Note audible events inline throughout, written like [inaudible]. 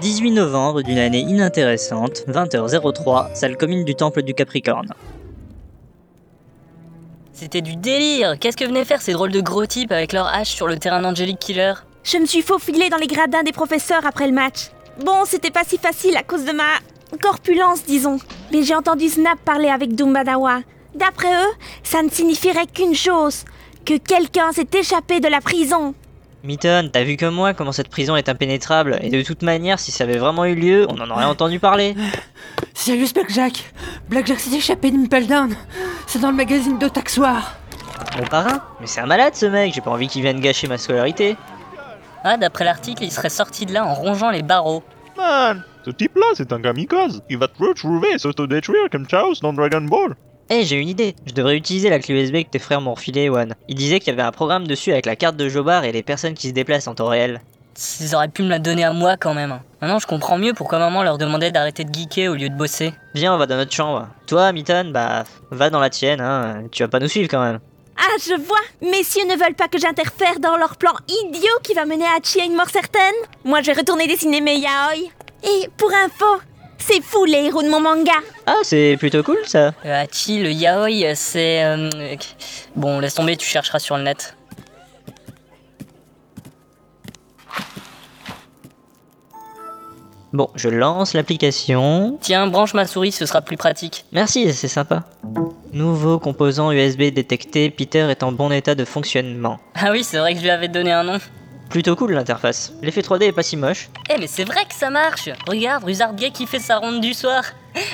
18 novembre d'une année inintéressante, 20h03, salle commune du temple du Capricorne. C'était du délire Qu'est-ce que venaient faire ces drôles de gros types avec leur hache sur le terrain d'Angelic Killer? Je me suis faufilée dans les gradins des professeurs après le match. Bon, c'était pas si facile à cause de ma corpulence, disons. Mais j'ai entendu Snap parler avec Dumbadawa. D'après eux, ça ne signifierait qu'une chose que quelqu'un s'est échappé de la prison. Mitton, t'as vu comme moi comment cette prison est impénétrable, et de toute manière, si ça avait vraiment eu lieu, on en aurait entendu parler. [laughs] Sérieux, Blackjack Blackjack s'est échappé d'Impel Down C'est dans le magazine de Taxoir Mon parrain? Mais c'est un malade ce mec, j'ai pas envie qu'il vienne gâcher ma scolarité. Ah, d'après l'article, il serait sorti de là en rongeant les barreaux. Man, ce type-là, c'est un kamikaze. Il va te retrouver et s'autodétruire comme Chaos dans Dragon Ball. Eh, j'ai une idée. Je devrais utiliser la clé USB que tes frères m'ont filée, One. Ils disaient qu'il y avait un programme dessus avec la carte de Jobar et les personnes qui se déplacent en temps réel. Ils auraient pu me la donner à moi quand même. Maintenant, je comprends mieux pourquoi maman leur demandait d'arrêter de geeker au lieu de bosser. Viens, on va dans notre chambre. Toi, Mitton, bah, va dans la tienne, hein. Tu vas pas nous suivre quand même. Ah, je vois Messieurs ne veulent pas que j'interfère dans leur plan idiot qui va mener Hachi à une mort certaine Moi, je vais retourner dessiner mes yaoi. Et pour info, c'est fou les héros de mon manga Ah, c'est plutôt cool ça. Le hachi, le yaoi, c'est... euh, Bon, laisse tomber, tu chercheras sur le net. Bon, je lance l'application. Tiens, branche ma souris, ce sera plus pratique. Merci, c'est sympa. Nouveau composant USB détecté, Peter est en bon état de fonctionnement. Ah oui, c'est vrai que je lui avais donné un nom. Plutôt cool l'interface. L'effet 3D est pas si moche. Eh mais c'est vrai que ça marche Regarde, Ruzard Gay qui fait sa ronde du soir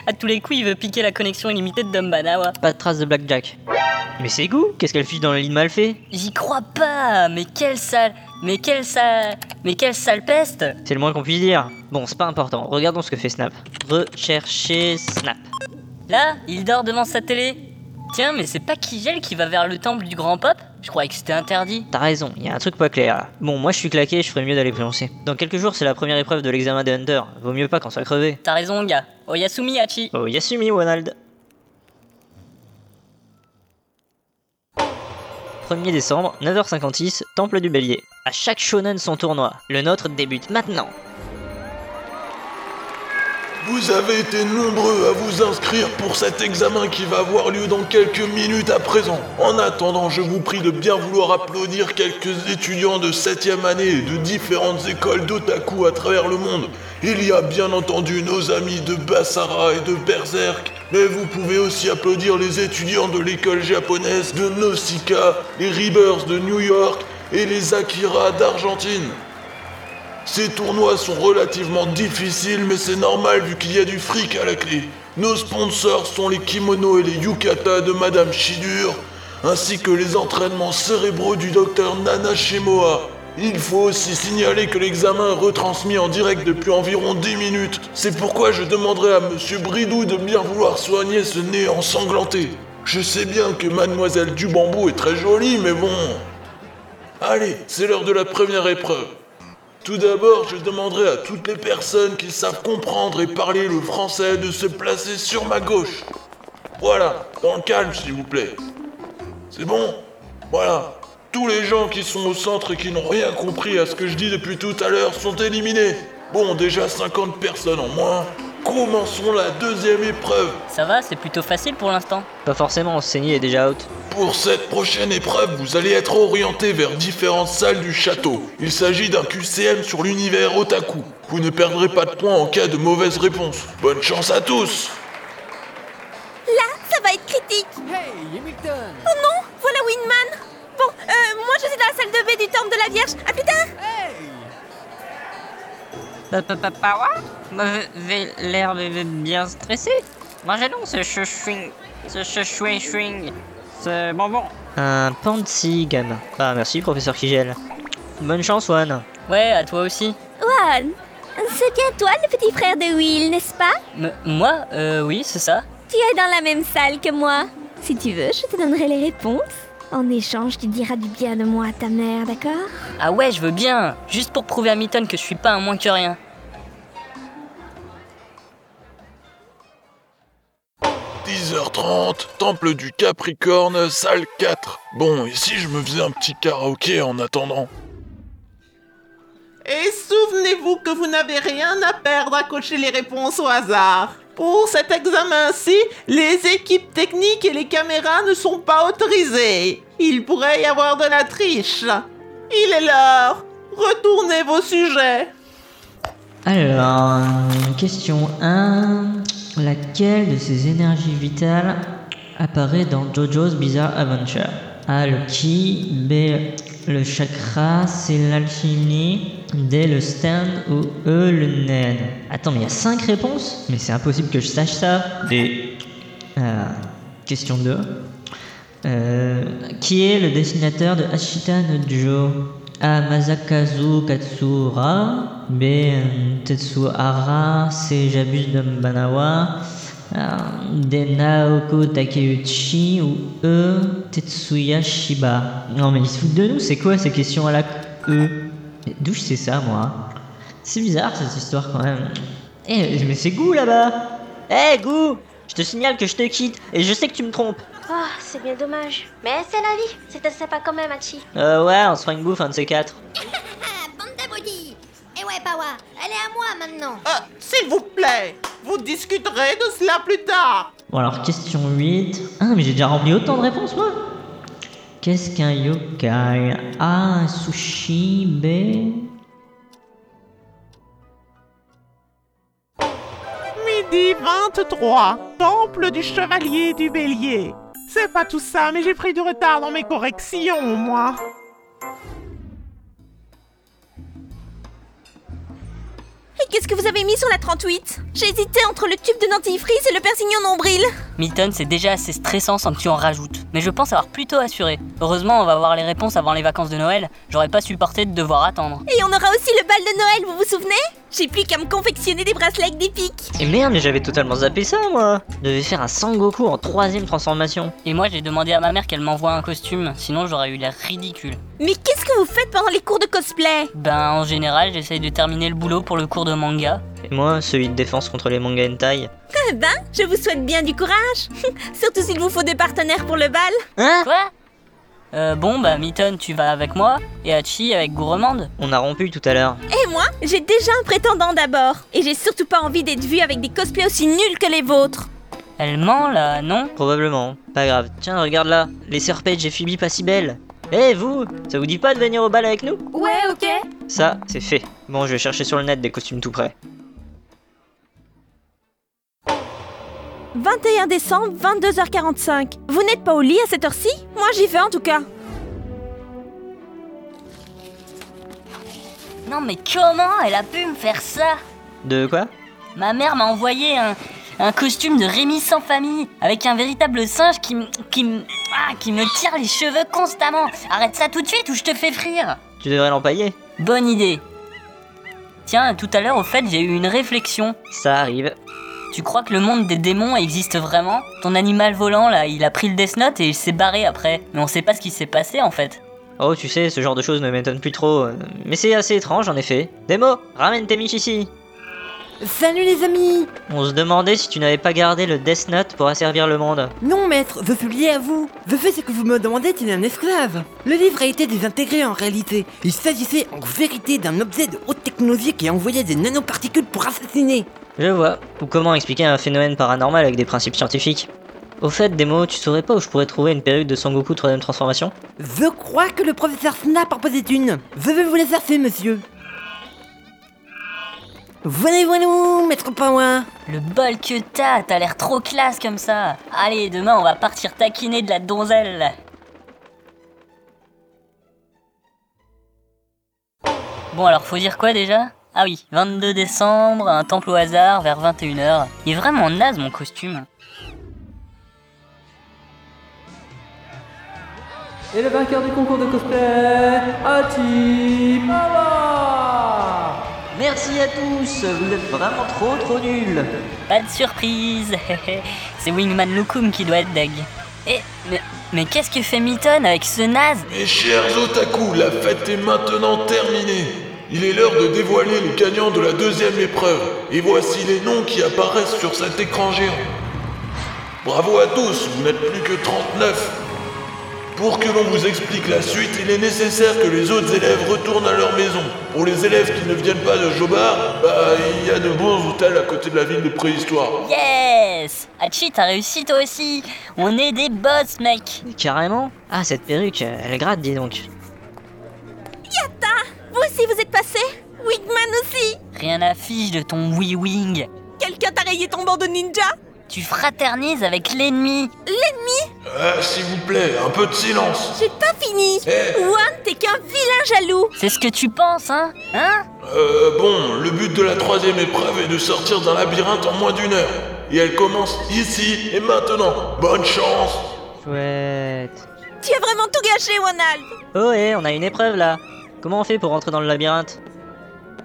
À tous les coups, il veut piquer la connexion illimitée de Dumbadawa. Pas de trace de Blackjack. Mais c'est goût Qu'est-ce qu'elle fiche dans le lit mal fait J'y crois pas Mais quelle sale... Mais quelle sale... Mais quelle sale peste C'est le moins qu'on puisse dire. Bon, c'est pas important. Regardons ce que fait Snap. Rechercher Snap. Là, il dort devant sa télé. Tiens, mais c'est pas Kigel qui va vers le temple du grand pop Je croyais que c'était interdit. T'as raison, il y a un truc pas clair. là. Bon, moi je suis claqué, je ferais mieux d'aller prononcer. Dans quelques jours, c'est la première épreuve de l'examen des Hunter. Vaut mieux pas qu'on soit crevé. T'as raison, gars. Oyasumi Hachi. Oh, Yasumi Wanald. 1er décembre, 9h56, Temple du Bélier. À chaque shonen son tournoi. Le nôtre débute maintenant. Vous avez été nombreux à vous inscrire pour cet examen qui va avoir lieu dans quelques minutes à présent. En attendant, je vous prie de bien vouloir applaudir quelques étudiants de 7ème année de différentes écoles d'otaku à travers le monde. Il y a bien entendu nos amis de Basara et de Berserk, mais vous pouvez aussi applaudir les étudiants de l'école japonaise de Nausicaa, les Rebirths de New York et les Akira d'Argentine. Ces tournois sont relativement difficiles, mais c'est normal vu qu'il y a du fric à la clé. Nos sponsors sont les kimonos et les yukata de Madame Shidur, ainsi que les entraînements cérébraux du docteur Nana Shimoa. Il faut aussi signaler que l'examen est retransmis en direct depuis environ 10 minutes. C'est pourquoi je demanderai à Monsieur Bridou de bien vouloir soigner ce nez ensanglanté. Je sais bien que Mademoiselle Dubambou est très jolie, mais bon... Allez, c'est l'heure de la première épreuve. Tout d'abord, je demanderai à toutes les personnes qui savent comprendre et parler le français de se placer sur ma gauche. Voilà, dans le calme s'il vous plaît. C'est bon? Voilà. Tous les gens qui sont au centre et qui n'ont rien compris à ce que je dis depuis tout à l'heure sont éliminés. Bon, déjà 50 personnes en moins. Commençons la deuxième épreuve. Ça va, c'est plutôt facile pour l'instant. Pas forcément, Senni est déjà out. Pour cette prochaine épreuve, vous allez être orienté vers différentes salles du château. Il s'agit d'un QCM sur l'univers otaku. Vous ne perdrez pas de points en cas de mauvaise réponse. Bonne chance à tous Là, ça va être critique Hey, Hamilton Oh non Voilà Winman Bon, euh, moi je suis dans la salle de bain du temple de la Vierge. À plus tard Hey Papa, Vous avez l'air de bien stressé. Mangez donc ce chouchouing, ce chouchouing chouing, ce bonbon. Un Pansy, gamin. Ah, merci, professeur Kigel. Bonne chance, One. Ouais, à toi aussi. Juan, c'est bien toi le petit frère de Will, n'est-ce pas? M- moi Euh, oui, c'est ça. Tu es dans la même salle que moi. Si tu veux, je te donnerai les réponses. En échange, tu diras du bien de moi à ta mère, d'accord? Ah ouais, je veux bien Juste pour prouver à Mitton que je suis pas un moins que rien. 10h30, temple du Capricorne, salle 4. Bon, et si je me faisais un petit karaoké en attendant? Et souvenez-vous que vous n'avez rien à perdre à cocher les réponses au hasard. Pour cet examen-ci, les équipes techniques et les caméras ne sont pas autorisées. Il pourrait y avoir de la triche. Il est l'heure. Retournez vos sujets. Alors, question 1. Laquelle de ces énergies vitales apparaît dans JoJo's Bizarre Adventure A. Le ki, B. Le chakra, C. L'alchimie, D. Le stand ou E. Le nen Attends, mais il y a 5 réponses? Mais c'est impossible que je sache ça. D. Euh, question 2. Euh, qui est le dessinateur de Ashita no A. Masakazu Katsura B. euh, Tetsuhara C. J'abuse de Banawa euh, D. Naoko Takeuchi ou E. Tetsuya Shiba Non mais ils se foutent de nous, c'est quoi ces questions à la E? D'où je sais ça moi? C'est bizarre cette histoire quand même. Eh mais c'est Gou là-bas Eh Gou Je te signale que je te quitte et je sais que tu me trompes. Ah, c'est bien dommage. Mais c'est la vie. C'était sympa quand même, Hachi. Euh ouais, on se fera une bouffe un de ces quatre. [laughs] Bande d'abrutis Et ouais, Pawa, elle est à moi maintenant Ah, S'il vous plaît, vous discuterez de cela plus tard. Bon alors question 8. Ah mais j'ai déjà rempli autant de réponses moi Qu'est-ce qu'un yokai A. Un sushi B? Midi 23, temple du chevalier du bélier. C'est pas tout ça, mais j'ai pris du retard dans mes corrections, moi. Et qu'est-ce que vous avez mis sur la 38 J'ai hésité entre le tube de dentifrice et le persignon nombril. Milton, c'est déjà assez stressant sans que tu en rajoutes. Mais je pense avoir plutôt assuré. Heureusement, on va voir les réponses avant les vacances de Noël. J'aurais pas supporté de devoir attendre. Et on aura aussi le bal de Noël, vous vous souvenez? J'ai plus qu'à me confectionner des bracelets avec des pics. Et merde mais j'avais totalement zappé ça moi Je devais faire un Sangoku en troisième transformation. Et moi, j'ai demandé à ma mère qu'elle m'envoie un costume, sinon j'aurais eu l'air ridicule. Mais qu'est-ce que vous faites pendant les cours de cosplay? Ben, en général, j'essaye de terminer le boulot pour le cours de manga. Et moi, celui de défense contre les mangas hentai. Eh ben, je vous souhaite bien du courage. [laughs] Surtout s'il vous faut des partenaires pour le bal. Hein? Quoi? Euh, bon, bah, Milton, tu vas avec moi, et Hachi avec Gourmande. On a rompu tout à l'heure. Et moi, j'ai déjà un prétendant d'abord. Et j'ai surtout pas envie d'être vue avec des cosplays aussi nuls que les vôtres. Elle ment, là, non? Probablement. Pas grave. Tiens, regarde là. Les sœurs Page et Phoebe pas si belles. Eh vous Ça vous dit pas de venir au bal avec nous? Ouais, ok. Ça, c'est fait. Bon, je vais chercher sur le net des costumes tout prêts. 21 décembre, 22h45. Vous n'êtes pas au lit à cette heure-ci? Moi j'y vais en tout cas. Non, mais comment elle a pu me faire ça? De quoi? Ma mère m'a envoyé un, un costume de Rémi sans famille, avec un véritable singe qui, qui, ah, qui me tire les cheveux constamment. Arrête ça tout de suite ou je te fais frire. Tu devrais l'empailler. Bonne idée. Tiens, tout à l'heure, au fait, j'ai eu une réflexion. Ça arrive. Tu crois que le monde des démons existe vraiment? Ton animal volant, là, il a pris le Death Note et il s'est barré après. Mais on sait pas ce qui s'est passé, en fait. Oh, tu sais, ce genre de choses ne m'étonne plus trop. euh, Mais c'est assez étrange en effet. Demo, ramène tes miches ici. Salut les amis On se demandait si tu n'avais pas gardé le Death Note pour asservir le monde. Non maître, je suis lié à vous. Je fais ce que vous me demandez est un esclave. Le livre a été désintégré en réalité. Il s'agissait en vérité d'un objet de haute technologie qui envoyait des nanoparticules pour assassiner. Je vois. Ou comment expliquer un phénomène paranormal avec des principes scientifiques? Au fait, Demo, tu saurais pas où je pourrais trouver une perruque de Sangoku 3ème transformation? Je crois que le professeur Snap en possède une. Je vais vous la chercher, monsieur. Venez, venez, maître Pawa. Le bol que t'as, t'as l'air trop classe comme ça. Allez, demain, on va partir taquiner de la donzelle. Bon, alors, faut dire quoi déjà? Ah oui, 22 décembre, un temple au hasard, vers 21h. Il est vraiment naze, mon costume. Et le vainqueur du concours de cosplay, Hachi Pawa Merci à tous, vous êtes vraiment trop trop nuls. Pas de surprise [laughs] C'est Wingman Lukum qui doit être deg. Eh, mais, mais qu'est-ce que fait Milton avec ce naze? Mes chers otaku, la fête est maintenant terminée. Il est l'heure de dévoiler les gagnants de la deuxième épreuve. Et voici les noms qui apparaissent sur cet écran géant. Bravo à tous, vous n'êtes plus que 39. Pour que l'on vous explique la suite, il est nécessaire que les autres élèves retournent à leur maison. Pour les élèves qui ne viennent pas de Jobar, bah il y a de bons hôtels à côté de la ville de préhistoire. Yes Hachi, t'as réussi toi aussi On est des boss, mec Carrément Ah, cette perruque, elle gratte, dis donc. Yatta Vous aussi vous êtes passé? Wigman aussi? Rien à fiche de ton wee-wing. Quelqu'un t'a rayé ton bandeau ninja? Tu fraternises avec l'ennemi. Ah, s'il vous plaît, un peu de silence. J'ai pas fini Eh. One, t'es qu'un vilain jaloux C'est ce que tu penses, hein Hein? Euh, bon, le but de la troisième épreuve est de sortir d'un labyrinthe en moins d'une heure. Et elle commence ici et maintenant. Bonne chance Chouette. Tu as vraiment tout gâché, Ronald Oh, et on a une épreuve là. Comment on fait pour rentrer dans le labyrinthe?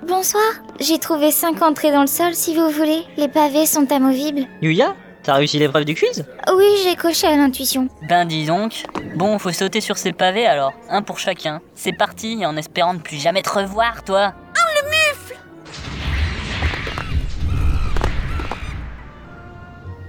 Bonsoir, j'ai trouvé 5 entrées dans le sol si vous voulez. Les pavés sont amovibles. Yuya? T'as réussi l'épreuve du quiz Oui, j'ai coché à l'intuition. Ben dis donc. Bon, faut sauter sur ces pavés alors. Un pour chacun. C'est parti, en espérant ne plus jamais te revoir, toi.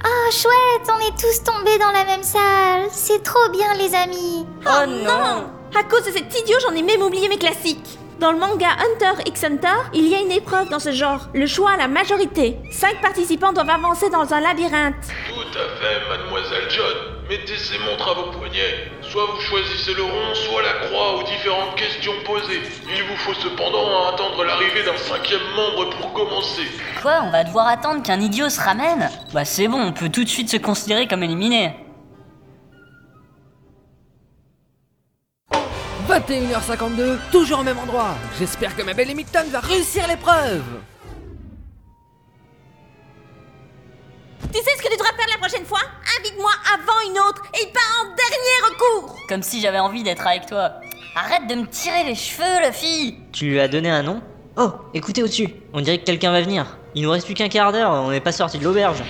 Oh, chouette, on est tous tombés dans la même salle. C'est trop bien, les amis. Oh non À cause de cet idiot, j'en ai même oublié mes classiques. Dans le manga Hunter x Hunter, il y a une épreuve dans ce genre, le choix à la majorité. Cinq participants doivent avancer dans un labyrinthe. Tout à fait, mademoiselle John. Mettez ces montres à vos poignets. Soit vous choisissez le rond, soit la croix aux différentes questions posées. Il vous faut cependant attendre l'arrivée d'un cinquième membre pour commencer. Quoi, on va devoir attendre qu'un idiot se ramène? Bah c'est bon, on peut tout de suite se considérer comme éliminé. 21h52, toujours au même endroit. J'espère que ma belle Emington va réussir l'épreuve. Tu sais ce que tu devras faire la prochaine fois? Invite-moi avant une autre et pas en dernier recours Comme si j'avais envie d'être avec toi. Arrête de me tirer les cheveux, Luffy Tu lui as donné un nom? Oh, écoutez au-dessus. On dirait que quelqu'un va venir. Il nous reste plus qu'un quart d'heure, on n'est pas sorti de l'auberge.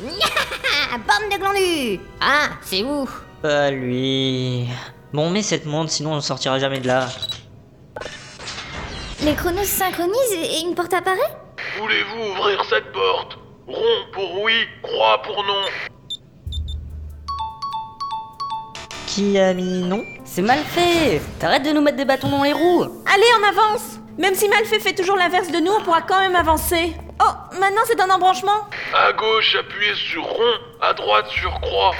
[laughs] Bande de glandus Ah, c'est où? Pas lui. Bon, mets cette montre, sinon on sortira jamais de là. Les chronos se synchronisent et une porte apparaît? Voulez-vous ouvrir cette porte? Rond pour oui, croix pour non. Qui a mis non? C'est mal fait T'arrêtes de nous mettre des bâtons dans les roues Allez, on avance Même si Malfait fait toujours l'inverse de nous, on pourra quand même avancer. Oh, maintenant c'est un embranchement À gauche, appuyez sur rond, à droite sur croix.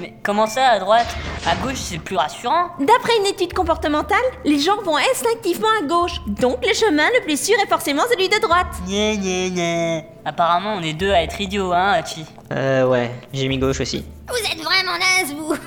Mais comment ça, à droite? À gauche, c'est plus rassurant. D'après une étude comportementale, les gens vont instinctivement à gauche. Donc le chemin le plus sûr est forcément celui de droite. Gna gna gna. Apparemment, on est deux à être idiots, hein, Hachi. Euh, ouais, j'ai mis gauche aussi. Vous êtes vraiment naze, vous. [laughs]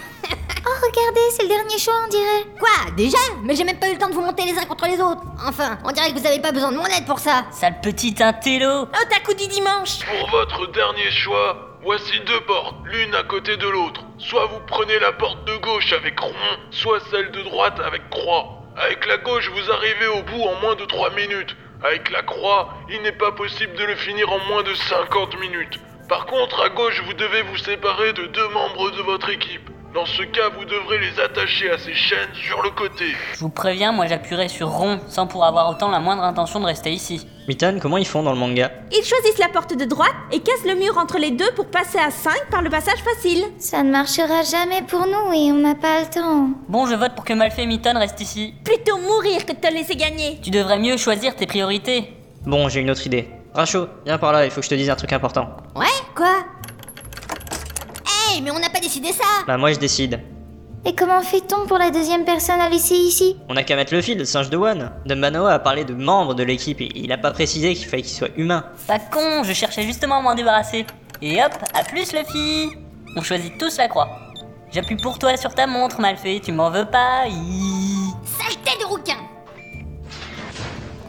Oh, regardez, c'est le dernier choix, on dirait. Quoi Déjà? Mais j'ai même pas eu le temps de vous monter les uns contre les autres. Enfin, on dirait que vous avez pas besoin de mon aide pour ça. Sale petit intello. Otaku du dimanche. Pour votre dernier choix, voici deux portes, l'une à côté de l'autre. Soit vous prenez la porte de gauche avec rond, soit celle de droite avec croix. Avec la gauche, vous arrivez au bout en moins de 3 minutes. Avec la croix, il n'est pas possible de le finir en moins de 50 minutes. Par contre, à gauche, vous devez vous séparer de deux membres de votre équipe. Dans ce cas, vous devrez les attacher à ces chaînes sur le côté. Je vous préviens, moi j'appuierai sur rond sans pour avoir autant la moindre intention de rester ici. Miton, comment ils font dans le manga? Ils choisissent la porte de droite et cassent le mur entre les deux pour passer à 5 par le passage facile. Ça ne marchera jamais pour nous et on n'a pas le temps. Bon, je vote pour que Malfait et Mitton restent ici. Plutôt mourir que de te laisser gagner. Tu devrais mieux choisir tes priorités. Bon, j'ai une autre idée. Racho, viens par là, il faut que je te dise un truc important. Ouais Quoi? Mais on n'a pas décidé ça Bah, moi je décide. Et comment fait-on pour la deuxième personne à laisser ici? On a qu'à mettre le fil, le singe de One. Dumbanoa a parlé de membres de l'équipe et il a pas précisé qu'il fallait qu'il soit humain. Pas con, je cherchais justement à m'en débarrasser. Et hop, à plus Luffy On choisit tous la croix. J'appuie pour toi sur ta montre, Malfait, tu m'en veux pas Iiii. Saleté de rouquin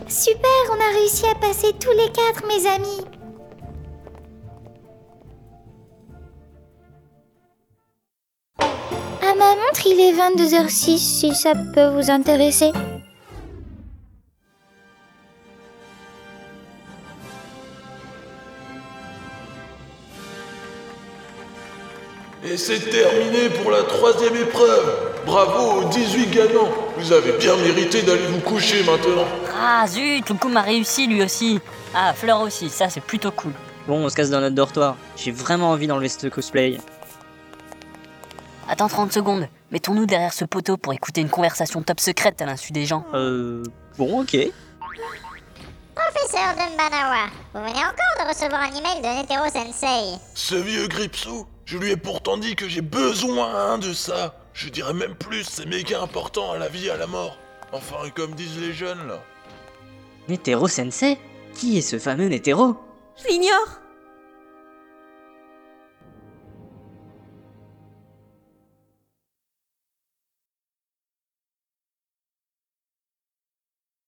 Super, on a réussi à passer tous les quatre, mes amis. Ma montre, il est 22h06 si ça peut vous intéresser. Et c'est terminé pour la troisième épreuve. Bravo aux 18 gagnants. Vous avez bien mérité d'aller vous coucher maintenant. Ah zut, Lukum a réussi lui aussi. Ah, Fleur aussi, ça c'est plutôt cool. Bon, on se casse dans notre dortoir. J'ai vraiment envie d'enlever ce cosplay. Attends 30 secondes. Mettons-nous derrière ce poteau pour écouter une conversation top secrète à l'insu des gens. Euh. Bon, ok. Professeur Dumbanawa, vous venez encore de recevoir un email de Netero Sensei. Ce vieux Gripsou, je lui ai pourtant dit que j'ai besoin de ça. Je dirais même plus, c'est méga important à la vie et à la mort. Enfin, comme disent les jeunes là. Netero Sensei Qui est ce fameux Netero? Je l'ignore.